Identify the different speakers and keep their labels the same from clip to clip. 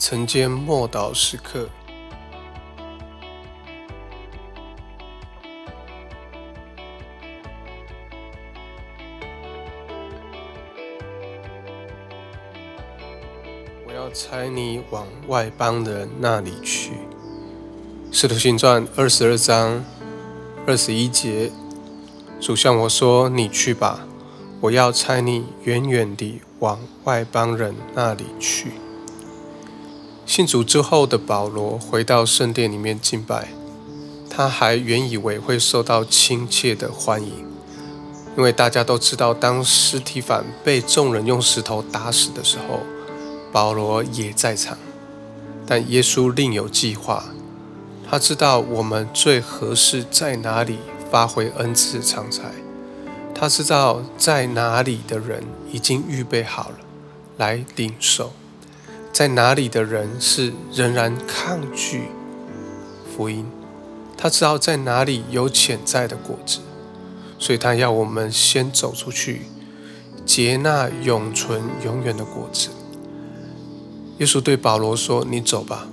Speaker 1: 曾经默祷时刻，我要差你往外邦人那里去。使徒行传二十二章二十一节，主向我说：“你去吧，我要差你远远地往外邦人那里去。”信主之后的保罗回到圣殿里面敬拜，他还原以为会受到亲切的欢迎，因为大家都知道，当尸体反被众人用石头打死的时候，保罗也在场。但耶稣另有计划，他知道我们最合适在哪里发挥恩赐长才，他知道在哪里的人已经预备好了来领受。在哪里的人是仍然抗拒福音？他知道在哪里有潜在的果子，所以他要我们先走出去，接纳永存永远的果子。耶稣对保罗说：“你走吧，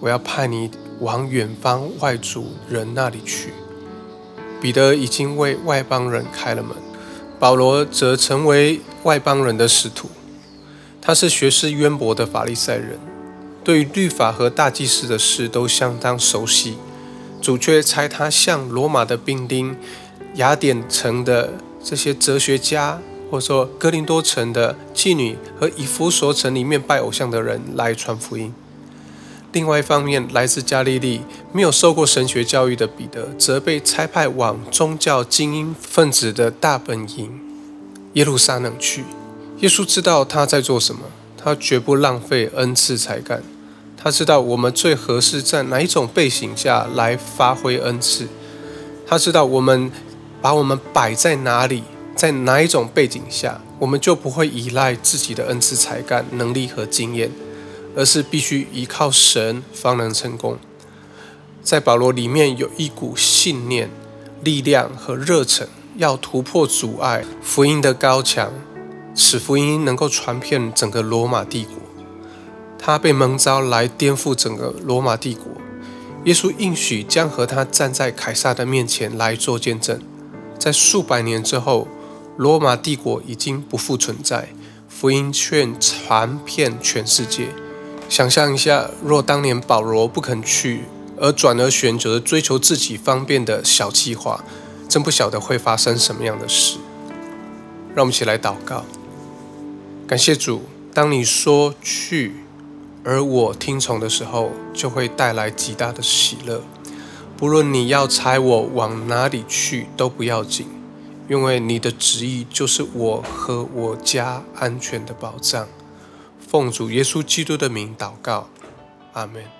Speaker 1: 我要派你往远方外族人那里去。”彼得已经为外邦人开了门，保罗则成为外邦人的使徒。他是学识渊博的法利赛人，对于律法和大祭司的事都相当熟悉。主却差他向罗马的兵丁、雅典城的这些哲学家，或者说哥林多城的妓女和以弗所城里面拜偶像的人来传福音。另外一方面，来自加利利、没有受过神学教育的彼得，则被差派往宗教精英分子的大本营耶路撒冷去。耶稣知道他在做什么，他绝不浪费恩赐才干。他知道我们最合适在哪一种背景下来发挥恩赐。他知道我们把我们摆在哪里，在哪一种背景下，我们就不会依赖自己的恩赐才干、能力和经验，而是必须依靠神方能成功。在保罗里面有一股信念、力量和热忱，要突破阻碍福音的高墙。使福音能够传遍整个罗马帝国，他被蒙召来颠覆整个罗马帝国。耶稣应许将和他站在凯撒的面前来做见证。在数百年之后，罗马帝国已经不复存在，福音却传遍全世界。想象一下，若当年保罗不肯去，而转而选择追求自己方便的小计划，真不晓得会发生什么样的事。让我们一起来祷告。感谢主，当你说去，而我听从的时候，就会带来极大的喜乐。不论你要踩我往哪里去，都不要紧，因为你的旨意就是我和我家安全的保障。奉主耶稣基督的名祷告，阿门。